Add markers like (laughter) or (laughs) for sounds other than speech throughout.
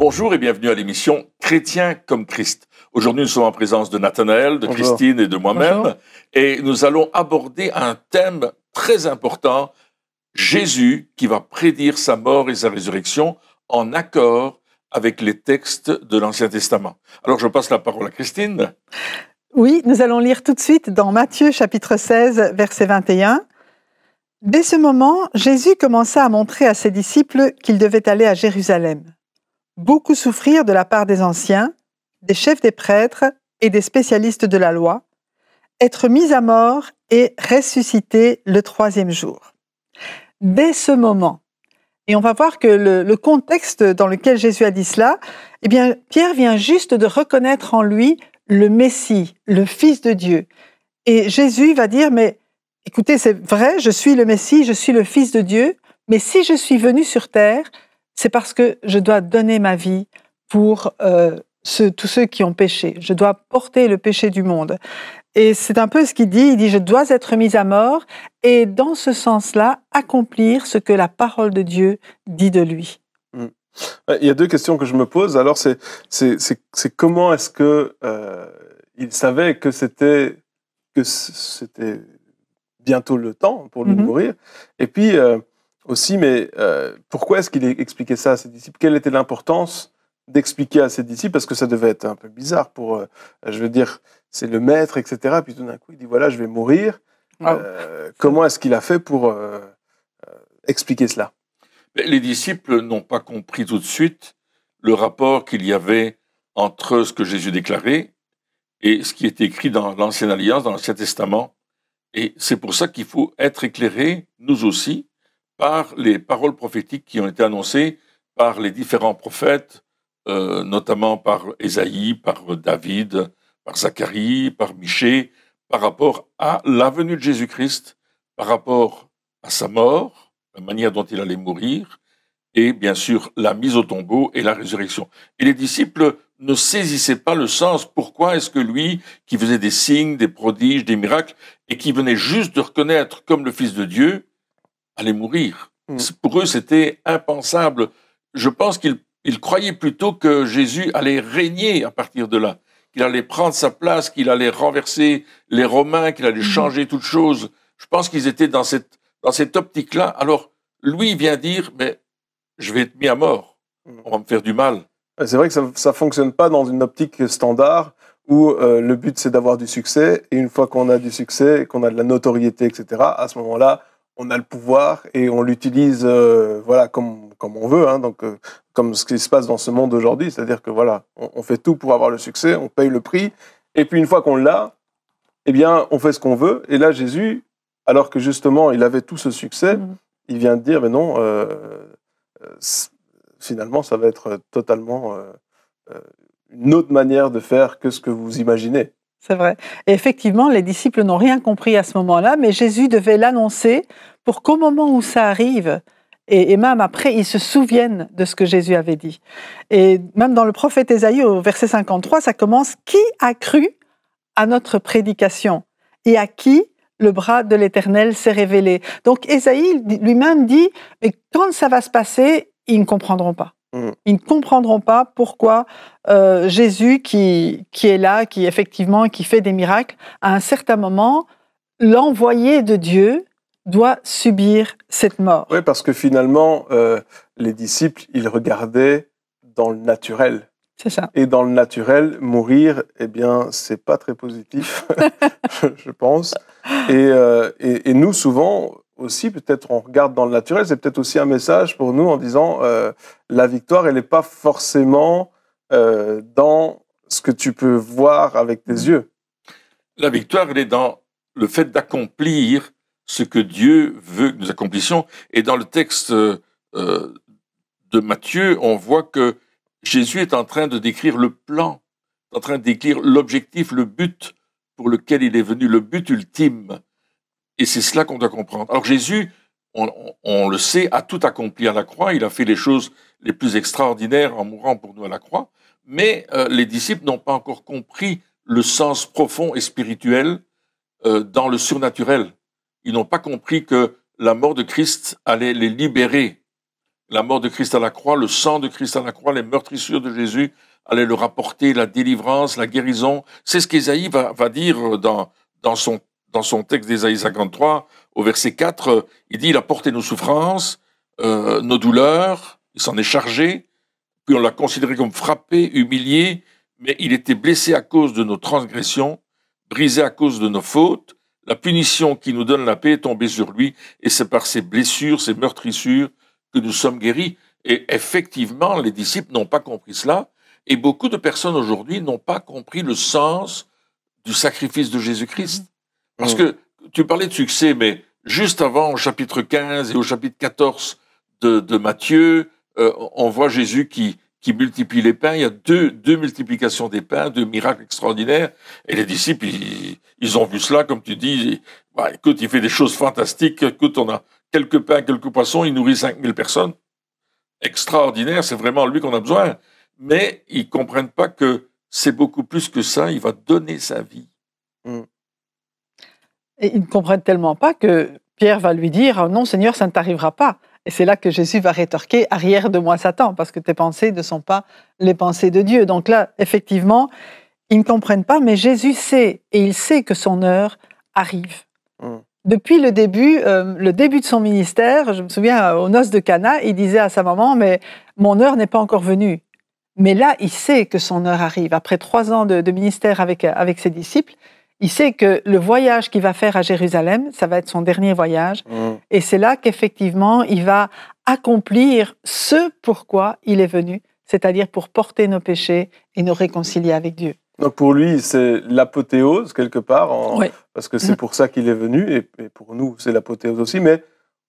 Bonjour et bienvenue à l'émission Chrétien comme Christ. Aujourd'hui, nous sommes en présence de Nathanaël, de Bonjour. Christine et de moi-même. Et nous allons aborder un thème très important, Jésus qui va prédire sa mort et sa résurrection en accord avec les textes de l'Ancien Testament. Alors je passe la parole à Christine. Oui, nous allons lire tout de suite dans Matthieu chapitre 16, verset 21. Dès ce moment, Jésus commença à montrer à ses disciples qu'il devait aller à Jérusalem, beaucoup souffrir de la part des anciens, des chefs des prêtres et des spécialistes de la loi, être mis à mort et ressusciter le troisième jour. Dès ce moment, et on va voir que le, le contexte dans lequel Jésus a dit cela, eh bien, Pierre vient juste de reconnaître en lui le Messie, le Fils de Dieu. Et Jésus va dire, mais écoutez, c'est vrai, je suis le Messie, je suis le Fils de Dieu, mais si je suis venu sur terre, c'est parce que je dois donner ma vie pour euh, ceux- tous ceux qui ont péché. Je dois porter le péché du monde. Et c'est un peu ce qu'il dit, il dit, je dois être mis à mort et dans ce sens-là, accomplir ce que la parole de Dieu dit de lui. Ouais, Il y a deux questions que je me pose. Alors, c'est c'est c'est c'est comment est-ce que euh, il savait que c'était que c- c'était bientôt le temps pour lui Mhm. mourir? Et puis euh, aussi, mais euh, pourquoi est-ce qu'il expliquait ça à ses disciples? Quelle était l'importance d'expliquer à ses disciples? Parce que ça devait être un peu bizarre pour, euh, je veux dire, c'est le maître, etc. Puis tout d'un coup, il dit voilà, je vais mourir. Ah. Euh, comment est-ce qu'il a fait pour euh, euh, expliquer cela? Les disciples n'ont pas compris tout de suite le rapport qu'il y avait entre ce que Jésus déclarait et ce qui est écrit dans l'Ancienne Alliance, dans l'Ancien Testament. Et c'est pour ça qu'il faut être éclairé, nous aussi, par les paroles prophétiques qui ont été annoncées par les différents prophètes, euh, notamment par Ésaïe, par David, par Zacharie, par Michée, par rapport à la venue de Jésus-Christ, par rapport à sa mort, la manière dont il allait mourir, et bien sûr la mise au tombeau et la résurrection. Et les disciples ne saisissaient pas le sens. Pourquoi est-ce que lui, qui faisait des signes, des prodiges, des miracles, et qui venait juste de reconnaître comme le Fils de Dieu, allait mourir Mm. Pour eux, c'était impensable. Je pense qu'ils ils croyaient plutôt que Jésus allait régner à partir de là, qu'il allait prendre sa place, qu'il allait renverser les Romains, qu'il allait Mhm. changer toute chose. Je pense qu'ils étaient dans cette, dans cette optique-là. Alors, lui vient dire, mais je vais être mis à mort. Mm. On va me faire du mal. C'est vrai que ça ne fonctionne pas dans une optique standard où euh, le but c'est d'avoir du succès et une fois qu'on a du succès qu'on a de la notoriété, etc., à ce moment-là, on a le pouvoir et on l'utilise euh, voilà, comme, comme on veut, hein, donc, euh, comme ce qui se passe dans ce monde aujourd'hui. C'est-à-dire que voilà, on, on fait tout pour avoir le succès, on paye le prix et puis une fois qu'on l'a, eh bien, on fait ce qu'on veut. Et là, Jésus, alors que justement il avait tout ce succès, Mhm. il vient de dire, mais non, euh, finalement, ça va être totalement une autre manière de faire que ce que vous imaginez. C'est vrai. Et effectivement, les disciples n'ont rien compris à ce moment-là, mais Jésus devait l'annoncer pour qu'au moment où ça arrive, et, même après, ils se souviennent de ce que Jésus avait dit. Et même dans le prophète Ésaïe, au verset 53, ça commence Qui a cru à notre prédication et à qui le bras de l'Éternel s'est révélé? Donc Ésaïe lui-même dit Mais quand ça va se passer, ils ne comprendront pas. Mm. Ils ne comprendront pas pourquoi euh, Jésus, qui, qui est là, qui effectivement qui fait des miracles, à un certain moment, l'envoyé de Dieu doit subir cette mort. Oui, parce que finalement, euh, les disciples, ils regardaient dans le naturel. C'est ça. Et dans le naturel, mourir, eh bien, c'est pas très positif, (laughs) je pense. Et, euh, et, et nous, souvent aussi, peut-être on regarde dans le naturel, c'est peut-être aussi un message pour nous en disant euh, la victoire, elle n'est pas forcément euh, dans ce que tu peux voir avec tes yeux. La victoire, elle est dans le fait d'accomplir ce que Dieu veut que nous accomplissions. Et dans le texte euh, de Matthieu, on voit que Jésus est en train de décrire le plan, en train de décrire l'objectif, le but pour lequel il est venu, le but ultime. Et c'est cela qu'on doit comprendre. Alors Jésus, on, le sait, a tout accompli à la croix. Il a fait les choses les plus extraordinaires en mourant pour nous à la croix. Mais euh, les disciples n'ont pas encore compris le sens profond et spirituel euh, dans le surnaturel. Ils n'ont pas compris que la mort de Christ allait les libérer la mort de Christ à la croix, le sang de Christ à la croix, les meurtrissures de Jésus allaient leur apporter la délivrance, la guérison. C'est ce qu'Ésaïe va, va, dire dans, dans, son, dans son texte d'Ésaïe 53, au verset 4. Il dit, il a porté nos souffrances, euh, nos douleurs, il s'en est chargé, puis on l'a considéré comme frappé, humilié, mais il était blessé à cause de nos transgressions, brisé à cause de nos fautes. La punition qui nous donne la paix est tombée sur lui, et c'est par ses blessures, ses meurtrissures, que nous sommes guéris. Et effectivement, les disciples n'ont pas compris cela, et beaucoup de personnes aujourd'hui n'ont pas compris le sens du sacrifice de Jésus-Christ. Parce mmh. que tu parlais de succès, mais juste avant, au chapitre 15 et au chapitre 14 de, de Matthieu, euh, on voit Jésus qui, qui multiplie les pains. Il y a deux, deux multiplications des pains, deux miracles extraordinaires. Et les disciples, ils, ont vu cela, comme tu dis. Bah, écoute, il fait des choses fantastiques. Écoute, on a quelques pains, quelques poissons. Il nourrit 5000 personnes. Extraordinaire. C'est vraiment lui qu'on a besoin. Mais ils comprennent pas que c'est beaucoup plus que ça. Il va donner sa vie. Mm. Et ils ne comprennent tellement pas que Pierre va lui dire, non Seigneur, ça ne t'arrivera pas. Et c'est là que Jésus va rétorquer Arrière de moi, Satan, parce que tes pensées ne sont pas les pensées de Dieu. Donc là, effectivement, ils ne comprennent pas, mais Jésus sait, et il sait que son heure arrive. Hmm. Depuis le début, euh, le début de son ministère, je me souviens aux noces de Cana, il disait à sa maman Mais mon heure n'est pas encore venue. Mais là, il sait que son heure arrive. Après trois ans de, de ministère avec, avec ses disciples, il sait que le voyage qu'il va faire à Jérusalem, ça va être son dernier voyage. Mm. Et c'est là qu'effectivement, il va accomplir ce pourquoi il est venu, c'est-à-dire pour porter nos péchés et nous réconcilier avec Dieu. Donc pour lui, c'est l'apothéose quelque part, parce que c'est mm. pour ça qu'il est venu, et, pour nous, c'est l'apothéose aussi, mais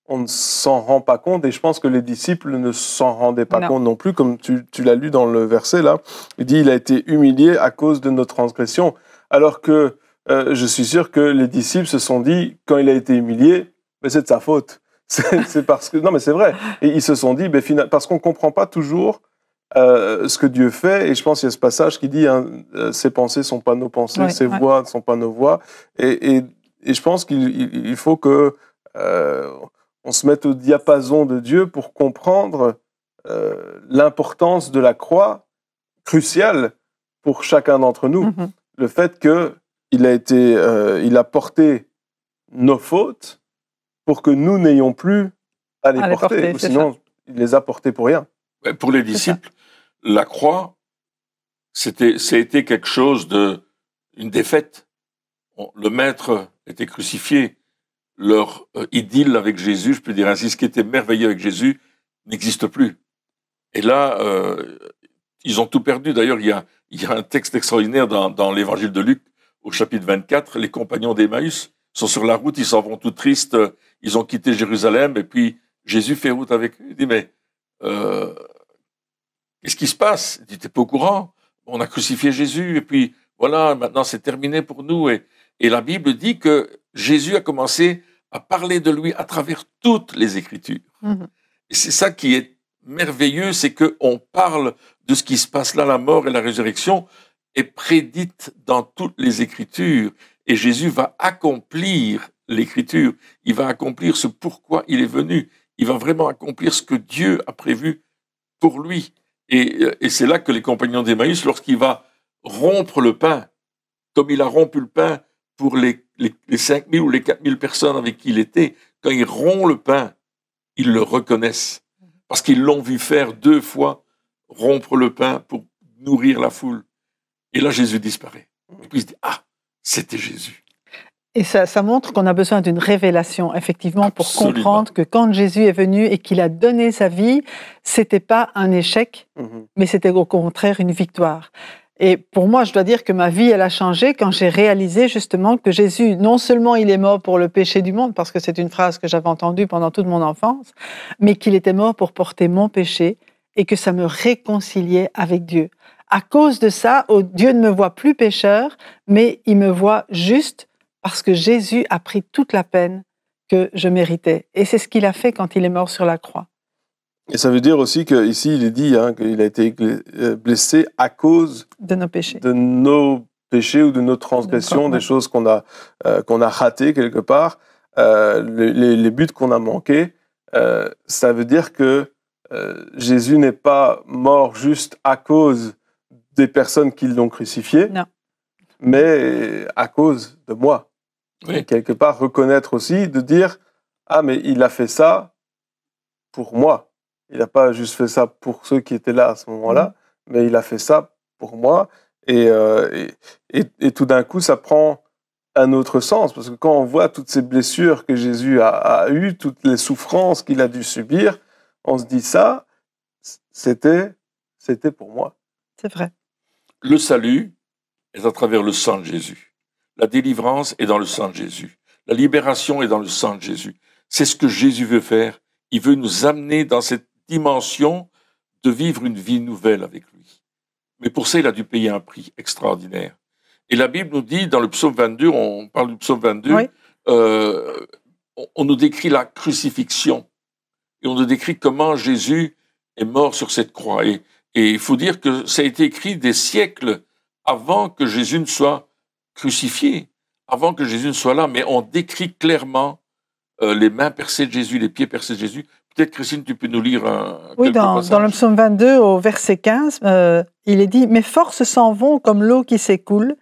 on ne s'en rend pas compte, et je pense que les disciples ne s'en rendaient pas compte non plus, comme tu, tu l'as lu dans le verset là. Il dit, il a été humilié à cause de nos transgressions, alors que euh, je suis sûr que les disciples se sont dit, quand il a été humilié, mais c'est de sa faute. (laughs) C'est parce que non, mais c'est vrai. Et ils se sont dit, ben, parce qu'on comprend pas toujours euh, ce que Dieu fait. Et je pense qu'il y a ce passage qui dit, hein, euh, ses pensées sont pas nos pensées, ses voix ne sont pas nos voix. Et, et, et je pense qu'il faut que on se mette au diapason de Dieu pour comprendre l'importance de la croix cruciale pour chacun d'entre nous. Mm-hmm. Le fait que il a été, euh, il a porté nos fautes pour que nous n'ayons plus à les porter. sinon, il les a portées pour rien. Pour les disciples, la croix, c'était, été quelque chose de, une défaite. Le maître était crucifié. Leur euh, idylle avec Jésus, je peux dire ainsi, ce qui était merveilleux avec Jésus, n'existe plus. Et là, euh, ils ont tout perdu. D'ailleurs, il y a, il y a un texte extraordinaire dans, dans l'évangile de Luc au chapitre 24, les compagnons d'Emmaüs sont sur la route, ils s'en vont tout tristes, ils ont quitté Jérusalem, et puis Jésus fait route avec eux. Il dit, mais euh, qu'est-ce qui se passe? Il dit, t'es pas au courant? On a crucifié Jésus, et puis voilà, maintenant c'est terminé pour nous. Et, et la Bible dit que Jésus a commencé à parler de lui à travers toutes les Écritures. Mhm. Et c'est ça qui est merveilleux, c'est qu'on parle de ce qui se passe là, la mort et la résurrection, est prédite dans toutes les Écritures et Jésus va accomplir l'Écriture. Il va accomplir ce pourquoi il est venu. Il va vraiment accomplir ce que Dieu a prévu pour lui. Et, et c'est là que les compagnons d'Emmaüs, lorsqu'il va rompre le pain, comme il a rompu le pain pour les, les, les 5000 ou les 4000 personnes avec qui il était, quand il rompt le pain, ils le reconnaissent. Parce qu'ils l'ont vu faire deux fois rompre le pain pour nourrir la foule. Et là, Jésus disparaît. Et puis il se dit, ah, c'était Jésus. Et ça, ça montre qu'on a besoin d'une révélation, effectivement, pour comprendre que quand Jésus est venu et qu'il a donné sa vie, c'était pas un échec, mhm. mais c'était au contraire une victoire. Et pour moi, je dois dire que ma vie, elle a changé quand j'ai réalisé justement que Jésus, non seulement il est mort pour le péché du monde, parce que c'est une phrase que j'avais entendue pendant toute mon enfance, mais qu'il était mort pour porter mon péché et que ça me réconciliait avec Dieu à cause de ça, oh, Dieu ne me voit plus pécheur, mais il me voit juste parce que Jésus a pris toute la peine que je méritais. Et c'est ce qu'il a fait quand il est mort sur la croix. Et ça veut dire aussi qu'ici, il est dit hein, qu'il a été euh, blessé à cause de nos péchés. De nos péchés ou de nos transgressions, des choses qu'on a, euh, qu'on a ratées quelque part, euh, les, buts qu'on a manqués. ça veut dire que Jésus n'est pas mort juste à cause des personnes qui l'ont crucifié, Non. mais à cause de moi. Oui. Et quelque part, reconnaître aussi, de dire, ah, mais il a fait ça pour moi. Il n'a pas juste fait ça pour ceux qui étaient là à ce moment-là, mais il a fait ça pour moi. Et, euh, et, et- et tout d'un coup, ça prend un autre sens, parce que quand on voit toutes ces blessures que Jésus a, a eues, toutes les souffrances qu'il a dû subir, on se dit ça, c'était, c'était pour moi. C'est vrai. Le salut est à travers le sang de Jésus. La délivrance est dans le sang de Jésus. La libération est dans le sang de Jésus. C'est ce que Jésus veut faire. Il veut nous amener dans cette dimension de vivre une vie nouvelle avec lui. Mais pour ça, il a dû payer un prix extraordinaire. Et la Bible nous dit, dans le psaume 22, on parle du psaume 22, Oui. euh, on, nous décrit la crucifixion. Et on nous décrit comment Jésus est mort sur cette croix. Et, et il faut dire que ça a été écrit des siècles avant que Jésus ne soit crucifié, avant que Jésus ne soit là, mais on décrit clairement euh, les mains percées de Jésus, les pieds percés de Jésus. Peut-être, Christine, tu peux nous lire un. Oui, dans, dans le psaume 22, au verset 15, euh, il est dit Mes forces s'en vont comme l'eau qui s'écoule,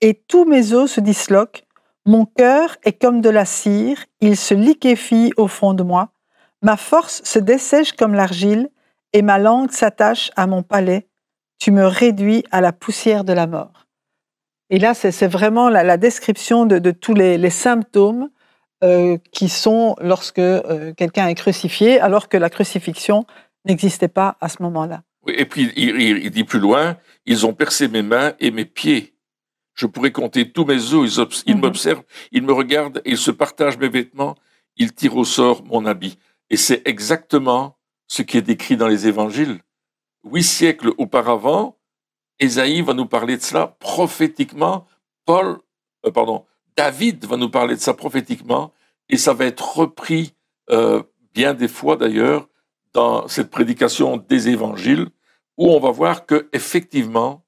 et tous mes os se disloquent. Mon cœur est comme de la cire, il se liquéfie au fond de moi. Ma force se dessèche comme l'argile, et ma langue s'attache à mon palais. Tu me réduis à la poussière de la mort. Et là, c'est vraiment la, la description de, de tous les, les symptômes euh, qui sont lorsque euh, quelqu'un est crucifié, alors que la crucifixion n'existait pas à ce moment-là. Oui, et puis, il, il- il dit plus loin Ils ont percé mes mains et mes pieds. Je pourrais compter tous mes os. Ils, Mhm. m'observent, ils me regardent ils se partagent mes vêtements. Ils tirent au sort mon habit. Et c'est exactement ce qui est décrit dans les évangiles. Huit siècles auparavant, Ésaïe va nous parler de cela prophétiquement. Paul, euh, pardon, David va nous parler de ça prophétiquement. Et ça va être repris euh, bien des fois d'ailleurs dans cette prédication des évangiles où on va voir que effectivement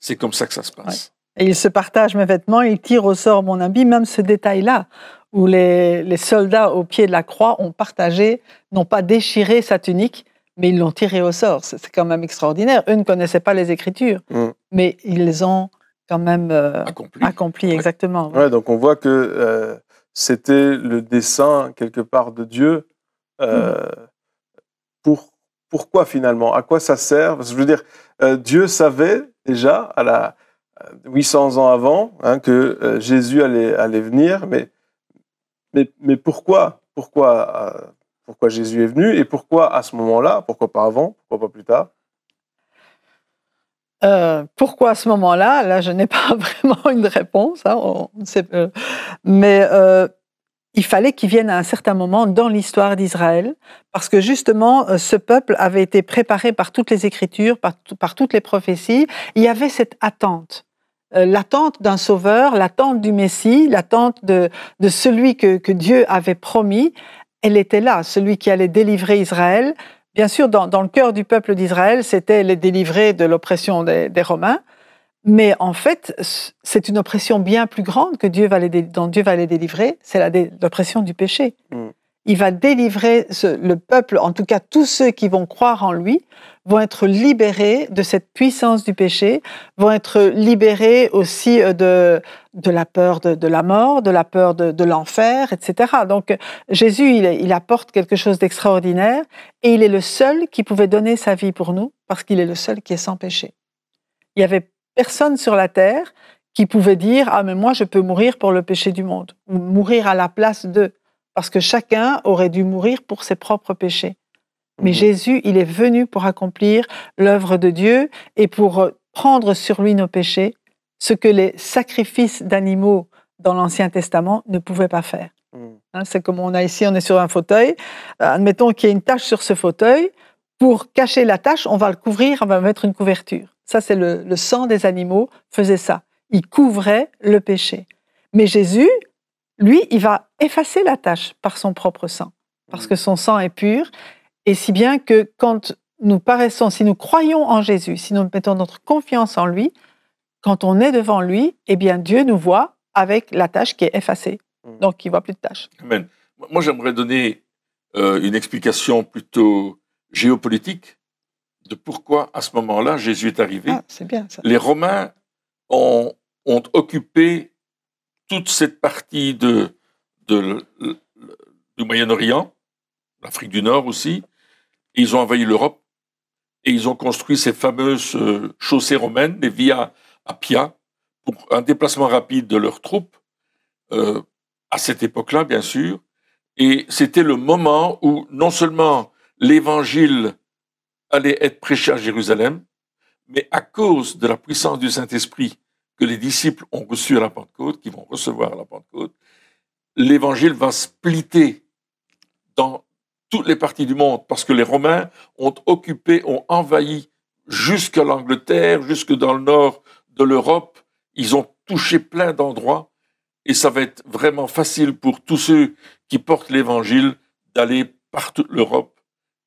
c'est comme ça que ça se passe. Et il se partage mes vêtements, il tire au sort mon habit, même ce détail-là, où les, les soldats au pied de la croix ont partagé, n'ont pas déchiré sa tunique, mais ils l'ont tiré au sort. C'est quand même extraordinaire. Eux ne connaissaient pas les Écritures, Mm. mais ils les ont quand même euh, Accompli. exactement. Ouais, donc on voit que euh, c'était le dessein quelque part de Dieu. Euh, pour, pourquoi finalement? À quoi ça sert? Parce que je veux dire, euh, Dieu savait déjà à la à 800 ans avant hein, que euh, Jésus allait, allait venir, mais, mais, pourquoi pourquoi, euh, pourquoi Jésus est venu et pourquoi à ce moment-là Pourquoi pas avant Pourquoi pas plus tard? Euh, pourquoi à ce moment-là? Là, je n'ai (laughs) pas vraiment une réponse. hein, mais euh, il fallait qu'il vienne à un certain moment dans l'histoire d'Israël, parce que justement, ce peuple avait été préparé par toutes les Écritures, par, par toutes les prophéties. Il y avait cette attente. Euh, L'attente d'un sauveur, l'attente du Messie, l'attente de, de celui que, que Dieu avait promis, elle était là, celui qui allait délivrer Israël. Bien sûr, dans, dans le cœur du peuple d'Israël, c'était les délivrer de l'oppression des, des Romains. Mais en fait, c'est une oppression bien plus grande que Dieu va les dont Dieu va les délivrer, c'est l'oppression du péché. Mm. Il va délivrer le peuple, en tout cas tous ceux qui vont croire en lui, vont être libérés de cette puissance du péché, vont être libérés aussi euh, de, de la peur de, de la mort, de la peur de, de l'enfer, etc. Donc Jésus, il, apporte quelque chose d'extraordinaire et il est le seul qui pouvait donner sa vie pour nous parce qu'il est le seul qui est sans péché. Il y avait personne sur la terre qui pouvait dire ah mais moi je peux mourir pour le péché du monde ou mourir à la place d'eux parce que chacun aurait dû mourir pour ses propres péchés. Mais Mhm. Jésus, il est venu pour accomplir l'œuvre de Dieu et pour euh, prendre sur lui nos péchés, ce que les sacrifices d'animaux dans l'Ancien Testament ne pouvaient pas faire. Mm. Hein, c'est comme on a ici, on est sur un fauteuil. Euh, admettons qu'il y ait une tache sur ce fauteuil. Pour cacher la tache, on va le couvrir, on va mettre une couverture. Ça, c'est le, le sang des animaux faisait ça. Il couvrait le péché. Mais Jésus, lui, il va effacer la tache par son propre sang, parce que son sang est pur. Et si bien que quand nous paraissons, si nous croyons en Jésus, si nous mettons notre confiance en lui, quand on est devant lui, eh bien Dieu nous voit avec la tâche qui est effacée. Mm. Donc il voit plus de tâche. Amen. Moi, j'aimerais donner euh, une explication plutôt géopolitique de pourquoi à ce moment-là Jésus est arrivé. Ah, c'est bien ça. Les Romains ont, ont occupé toute cette partie de, du Moyen-Orient, l'Afrique du Nord aussi, ils ont envahi l'Europe et ils ont construit ces fameuses euh, chaussées romaines, les Via Appia, pour un déplacement rapide de leurs troupes, euh, à cette époque-là, bien sûr. Et c'était le moment où non seulement l'évangile allait être prêché à Jérusalem, mais à cause de la puissance du Saint-Esprit que les disciples ont reçu à la Pentecôte, qui vont recevoir à la Pentecôte, l'évangile va splitter dans toutes les parties du monde, parce que les Romains ont occupé, ont envahi jusqu'à l'Angleterre, jusque dans le nord de l'Europe. Ils ont touché plein d'endroits, et ça va être vraiment facile pour tous ceux qui portent l'Évangile d'aller par toute l'Europe,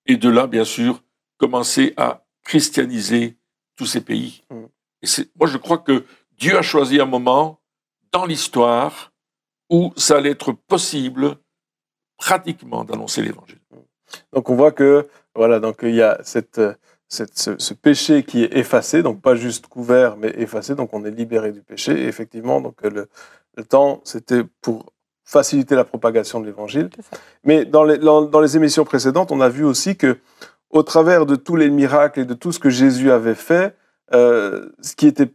et de là, bien sûr, commencer à christianiser tous ces pays. Mm. Et moi, je crois que Dieu a choisi un moment dans l'histoire où ça allait être possible pratiquement d'annoncer l'évangile. Donc on voit que voilà, donc il y a cette, cette ce, péché qui est effacé, donc pas juste couvert, mais effacé. Donc on est libéré du péché. Et effectivement, donc le, le temps, c'était pour faciliter la propagation de l'évangile. Mais dans les, dans, les émissions précédentes, on a vu aussi que au travers de tous les miracles et de tout ce que Jésus avait fait, euh, ce qui était,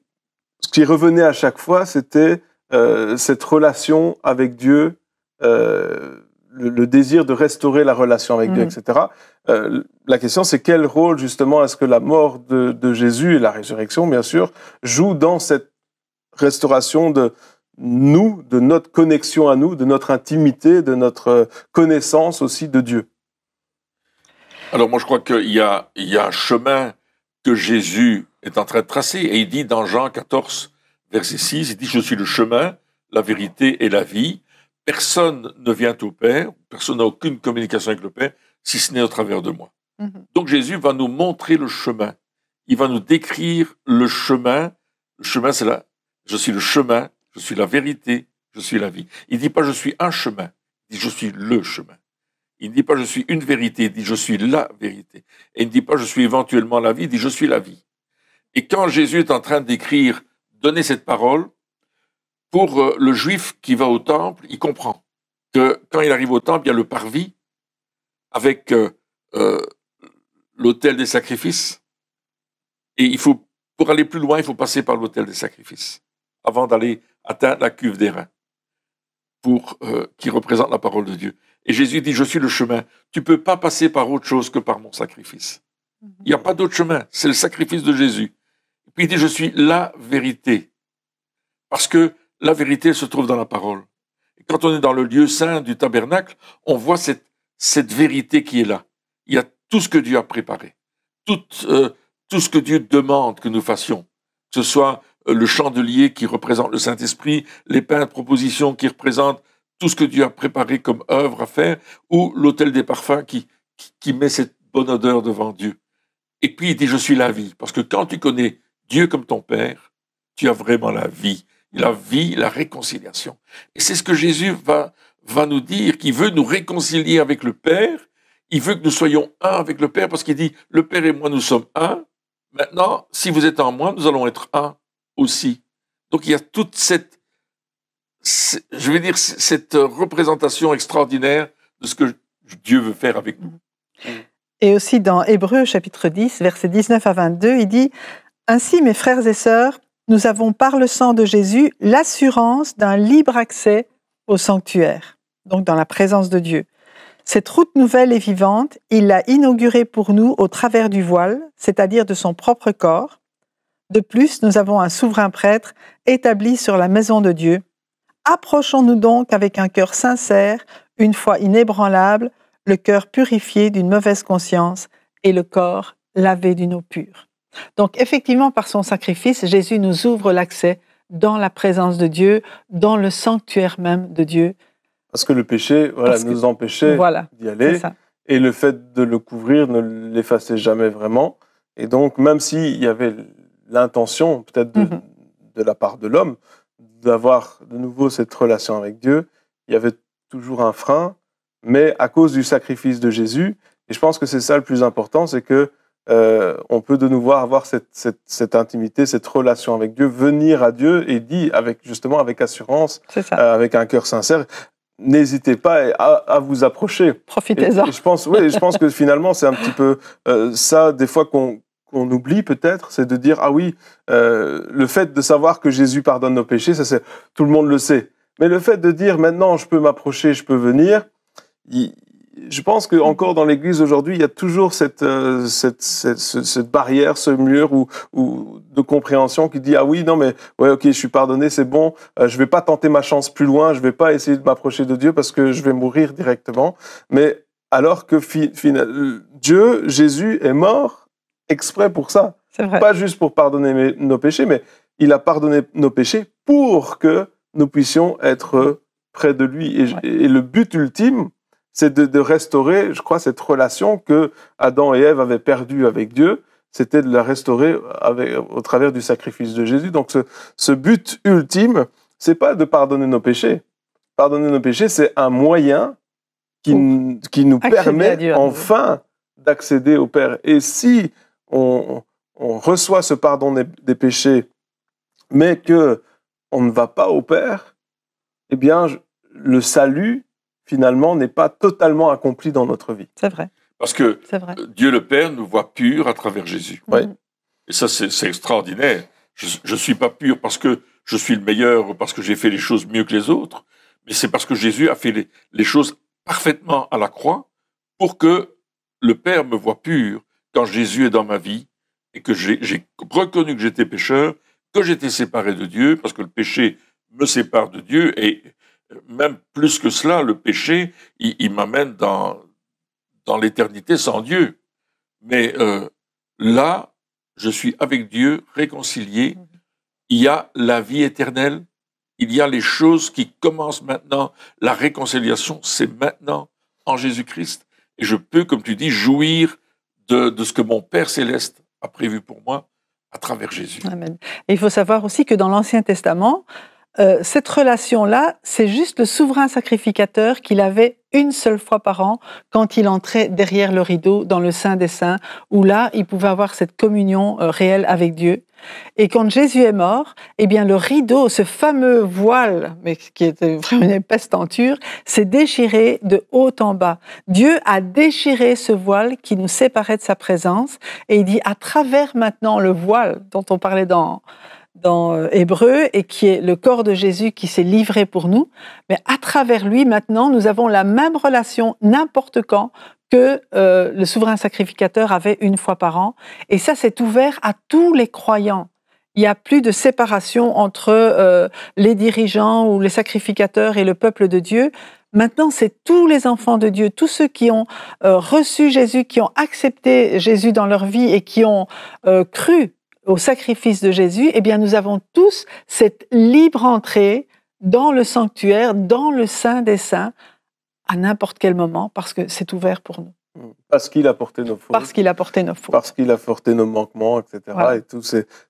ce qui revenait à chaque fois, c'était euh, cette relation avec Dieu, euh, le, désir de restaurer la relation avec Dieu, mm. etc. Euh, la question, c'est quel rôle justement est-ce que la mort de, de, Jésus et la résurrection, bien sûr, jouent dans cette restauration de nous, de notre connexion à nous, de notre intimité, de notre connaissance aussi de Dieu? Alors moi, je crois qu'il y a, il y a un chemin que Jésus est en train de tracer, et il dit dans Jean 14, verset 6, il dit, je suis le chemin, la vérité et la vie. Personne ne vient au Père, personne n'a aucune communication avec le Père, si ce n'est au travers de moi. Mhm. Donc Jésus va nous montrer le chemin. Il va nous décrire le chemin. Le chemin, c'est là. Je suis le chemin, je suis la vérité, je suis la vie. Il ne dit pas je suis un chemin, il dit je suis le chemin. Il ne dit pas je suis une vérité, il dit je suis la vérité. Et il ne dit pas je suis éventuellement la vie, il dit je suis la vie. Et quand Jésus est en train d'écrire donner cette parole, pour euh, le juif qui va au temple, il comprend que quand il arrive au temple, il y a le parvis avec euh, euh, l'autel des sacrifices. Et il faut, pour aller plus loin, il faut passer par l'autel des sacrifices avant d'aller atteindre la cuve des reins, pour qui représente la parole de Dieu. Et Jésus dit, je suis le chemin. Tu peux pas passer par autre chose que par mon sacrifice. Il n'y a pas d'autre chemin. C'est le sacrifice de Jésus. Il dit, je suis la vérité. Parce que la vérité se trouve dans la parole. Quand on est dans le lieu saint du tabernacle, on voit cette, cette vérité qui est là. Il y a tout ce que Dieu a préparé. Tout, euh, tout ce que Dieu demande que nous fassions. Que ce soit euh, le chandelier qui représente le Saint-Esprit, les pains de proposition qui représentent tout ce que Dieu a préparé comme œuvre à faire, ou l'autel des parfums qui, qui, qui met cette bonne odeur devant Dieu. Et puis il dit, je suis la vie. Parce que quand tu connais Dieu comme ton Père, tu as vraiment la vie, la vie, la réconciliation. Et c'est ce que Jésus va, va nous dire, qu'il veut nous réconcilier avec le Père, il veut que nous soyons un avec le Père, parce qu'il dit, le Père et moi, nous sommes un. Maintenant, si vous êtes en moi, nous allons être un aussi. Donc il y a toute cette, je vais dire, cette représentation extraordinaire de ce que Dieu veut faire avec nous. Et aussi dans Hébreu chapitre 10, versets 19 à 22, il dit ainsi, mes frères et sœurs, nous avons par le sang de Jésus l'assurance d'un libre accès au sanctuaire, donc dans la présence de Dieu. Cette route nouvelle et vivante, il l'a inaugurée pour nous au travers du voile, c'est-à-dire de son propre corps. De plus, nous avons un souverain prêtre établi sur la maison de Dieu. Approchons-nous donc avec un cœur sincère, une foi inébranlable, le cœur purifié d'une mauvaise conscience et le corps lavé d'une eau pure. Donc effectivement, par son sacrifice, Jésus nous ouvre l'accès dans la présence de Dieu, dans le sanctuaire même de Dieu. Parce que le péché voilà, nous empêchait d'y aller. Et le fait de le couvrir ne l'effaçait jamais vraiment. Et donc, même s'il y avait l'intention, peut-être de, mhm. de, la part de l'homme, d'avoir de nouveau cette relation avec Dieu, il y avait toujours un frein. Mais à cause du sacrifice de Jésus, Et je pense que c'est ça le plus important, c'est que euh, on peut de nouveau avoir cette, cette, cette, intimité, cette relation avec Dieu, venir à Dieu et dit avec justement avec assurance, euh, avec un cœur sincère. N'hésitez pas à, à, vous approcher. Profitez-en. Je pense, oui, je pense que (laughs) finalement c'est un petit peu euh, ça des fois qu'on qu'on oublie peut-être, c'est de dire ah oui, le fait de savoir que Jésus pardonne nos péchés, ça c'est tout le monde le sait. Mais le fait de dire maintenant je peux m'approcher, je peux venir, il, je pense que encore dans l'Église aujourd'hui, il y a toujours cette, euh, cette, cette, cette, barrière, ce mur ou, ou, de compréhension qui dit ah oui non mais ouais ok je suis pardonné c'est bon, euh, je vais pas tenter ma chance plus loin, je vais pas essayer de m'approcher de Dieu parce que je vais mourir directement. Mais alors que Dieu Jésus est mort exprès pour ça, pas juste pour pardonner nos péchés, mais il a pardonné nos péchés pour que nous puissions être près de lui. et le but ultime c'est de, restaurer, je crois, cette relation que Adam et Ève avaient perdue avec Dieu. C'était de la restaurer avec, au travers du sacrifice de Jésus. Donc, ce, but ultime, c'est pas de pardonner nos péchés. Pardonner nos péchés, c'est un moyen qui, qui nous permet enfin d'accéder au Père. Et si on, reçoit ce pardon des, péchés, mais que on ne va pas au Père, eh bien, le salut finalement, n'est pas totalement accompli dans notre vie. C'est vrai. Parce que Dieu le Père nous voit pur à travers Jésus. Oui. Et ça, c'est extraordinaire. Je ne suis pas pur parce que je suis le meilleur, parce que j'ai fait les choses mieux que les autres, mais c'est parce que Jésus a fait les, choses parfaitement à la croix pour que le Père me voit pur quand Jésus est dans ma vie et que j'ai reconnu que j'étais pécheur, que j'étais séparé de Dieu, parce que le péché me sépare de Dieu et même plus que cela, le péché, il, m'amène dans, dans l'éternité sans Dieu. Mais euh, là, je suis avec Dieu, réconcilié. Il y a la vie éternelle. Il y a les choses qui commencent maintenant. La réconciliation, c'est maintenant en Jésus-Christ. Et je peux, comme tu dis, jouir de, de ce que mon Père céleste a prévu pour moi à travers Jésus. Amen. Et il faut savoir aussi que dans l'Ancien Testament, euh, cette relation-là, c'est juste le souverain sacrificateur qu'il avait une seule fois par an quand il entrait derrière le rideau dans le Saint des Saints, où là, il pouvait avoir cette communion euh, réelle avec Dieu. Et quand Jésus est mort, eh bien, le rideau, ce fameux voile, mais qui était vraiment une épaisse tenture, s'est déchiré de haut en bas. Dieu a déchiré ce voile qui nous séparait de sa présence et il dit à travers maintenant le voile dont on parlait dans, dans euh, Hébreu et qui est le corps de Jésus qui s'est livré pour nous. Mais à travers lui, maintenant, nous avons la même relation n'importe quand que euh, le souverain sacrificateur avait une fois par an. Et ça, c'est ouvert à tous les croyants. Il n'y a plus de séparation entre euh, les dirigeants ou les sacrificateurs et le peuple de Dieu. Maintenant, c'est tous les enfants de Dieu, tous ceux qui ont reçu Jésus, qui ont accepté Jésus dans leur vie et qui ont cru au sacrifice de Jésus, eh bien, nous avons tous cette libre entrée dans le sanctuaire, dans le Saint des Saints, à n'importe quel moment, parce que c'est ouvert pour nous. Parce qu'il a porté nos fautes. Parce qu'il a porté nos fautes. Parce qu'il a porté nos manquements, etc. Et tout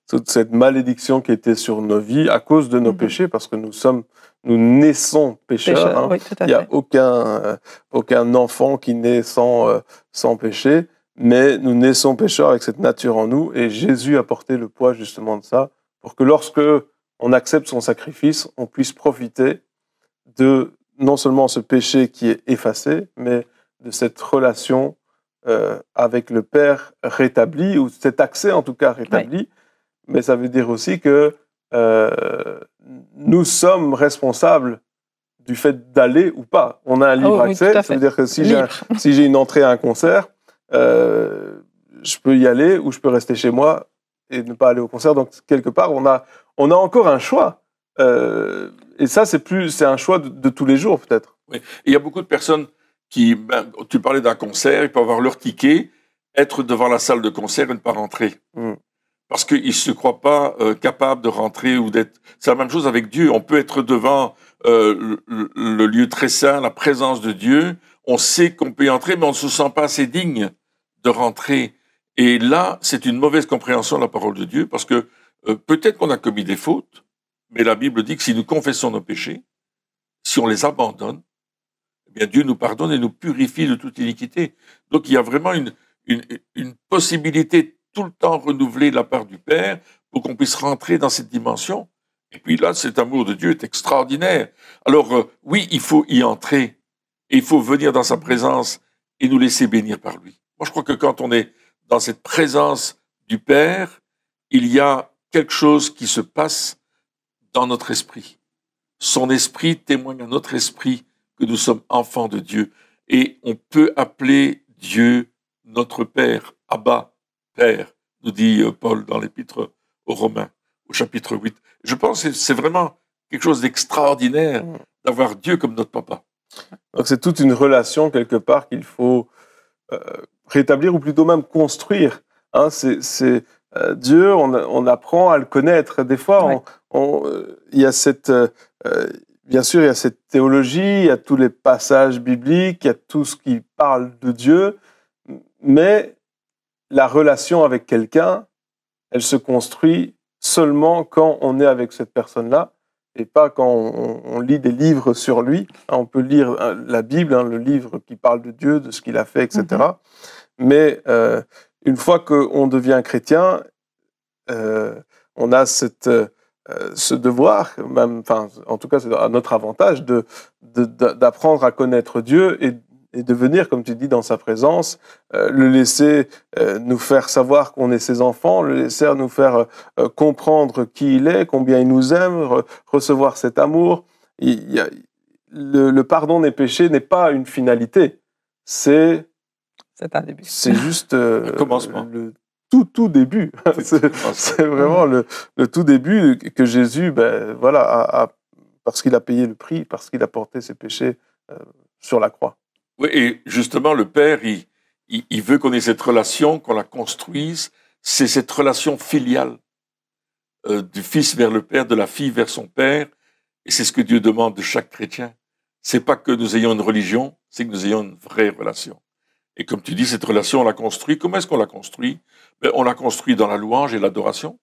toute cette malédiction qui était sur nos vies à cause de nos mhm. péchés, parce que nous sommes, nous naissons pécheurs. Hein. Il n'y a aucun, euh, aucun enfant qui naît sans, euh, sans péché mais nous naissons pécheurs avec cette nature en nous, et Jésus a porté le poids justement de ça, pour que lorsque on accepte son sacrifice, on puisse profiter de non seulement ce péché qui est effacé, mais de cette relation euh, avec le Père rétabli, ou cet accès en tout cas rétabli. Mais ça veut dire aussi que euh, nous sommes responsables du fait d'aller ou pas. On a un libre oh accès, ça veut dire que si j'ai une entrée à un concert, euh, je peux y aller ou je peux rester chez moi et ne pas aller au concert. Donc quelque part, on a, on a encore un choix. Euh, et ça, c'est plus, c'est un choix de, tous les jours peut-être. Oui. Il y a beaucoup de personnes qui, ben, tu parlais d'un concert, ils peuvent avoir leur ticket, être devant la salle de concert et ne pas rentrer. Hmm. Parce qu'ils ne se croient pas euh, capables de rentrer ou d'être. C'est la même chose avec Dieu. On peut être devant le, le, lieu très saint, la présence de Dieu. On sait qu'on peut y entrer, mais on ne se sent pas assez digne de rentrer. Et là, c'est une mauvaise compréhension de la parole de Dieu, parce que euh, peut-être qu'on a commis des fautes, mais la Bible dit que si nous confessons nos péchés, si on les abandonne, eh bien Dieu nous pardonne et nous purifie de toute iniquité. Donc il y a vraiment une, une, une possibilité tout le temps renouvelée de la part du Père pour qu'on puisse rentrer dans cette dimension. Et puis là, cet amour de Dieu est extraordinaire. Alors euh, oui, il faut y entrer et il faut venir dans sa présence et nous laisser bénir par lui. Moi, je crois que quand on est dans cette présence du Père, il y a quelque chose qui se passe dans notre esprit. Son esprit témoigne à notre esprit que nous sommes enfants de Dieu. Et on peut appeler Dieu notre Père, Abba, Père, nous dit euh, Paul dans l'épître aux Romains, au chapitre 8. Je pense que c'est vraiment quelque chose d'extraordinaire d'avoir Dieu comme notre papa. Donc c'est toute une relation quelque part qu'il faut euh, rétablir ou plutôt même construire. Hein, c'est euh, Dieu, on, apprend à le connaître. Des fois, il y a cette, bien sûr, il y a cette théologie, il y a tous les passages bibliques, il y a tout ce qui parle de Dieu, mais la relation avec quelqu'un, elle se construit seulement quand on est avec cette personne-là et pas quand on, lit des livres sur lui. On peut lire euh, la Bible, hein, le livre qui parle de Dieu, de ce qu'il a fait, etc. Mais euh, une fois qu'on devient chrétien, euh, on a cette, ce devoir, en tout cas, c'est à notre avantage de, d'apprendre à connaître Dieu et de venir, comme tu dis, dans sa présence, euh, le laisser euh, nous faire savoir qu'on est ses enfants, le laisser nous faire euh, comprendre qui il est, combien il nous aime, recevoir cet amour. A, le, pardon des péchés n'est pas une finalité, c'est c'est un début. C'est juste commencement. le tout tout début. (laughs) (laughs) c'est vraiment le, le, tout début que Jésus, ben voilà, a, parce qu'il a payé le prix, parce qu'il a porté ses péchés sur la croix. Oui, et justement, le Père, il, il, veut qu'on ait cette relation, qu'on la construise. C'est cette relation filiale euh, du Fils vers le Père, de la fille vers son Père. Et c'est ce que Dieu demande de chaque chrétien. C'est pas que nous ayons une religion, c'est que nous ayons une vraie relation. Et comme tu dis, cette relation, on la construit. Comment est-ce qu'on la construit ben, On la construit dans la louange et l'adoration.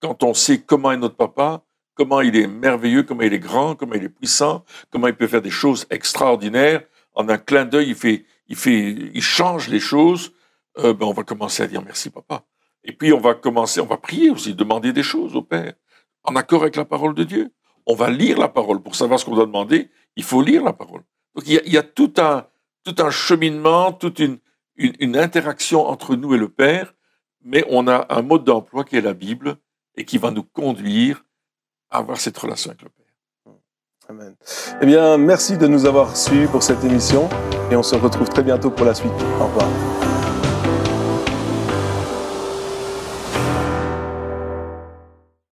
Quand on sait comment est notre papa, comment il est merveilleux, comment il est grand, comment il est puissant, comment il peut faire des choses extraordinaires, en un clin d'œil, il fait, il fait, il change les choses. Euh, ben on va commencer à dire merci papa. Et puis on va commencer, on va prier aussi, demander des choses au Père, en accord avec la parole de Dieu. On va lire la parole pour savoir ce qu'on doit demander. Il faut lire la parole. Donc il y a, il y a tout un tout un cheminement, toute une, une, interaction entre nous et le Père, mais on a un mode d'emploi qui est la Bible et qui va nous conduire à avoir cette relation avec le Père. Amen. Eh bien, merci de nous avoir suivis pour cette émission et on se retrouve très bientôt pour la suite. Au revoir.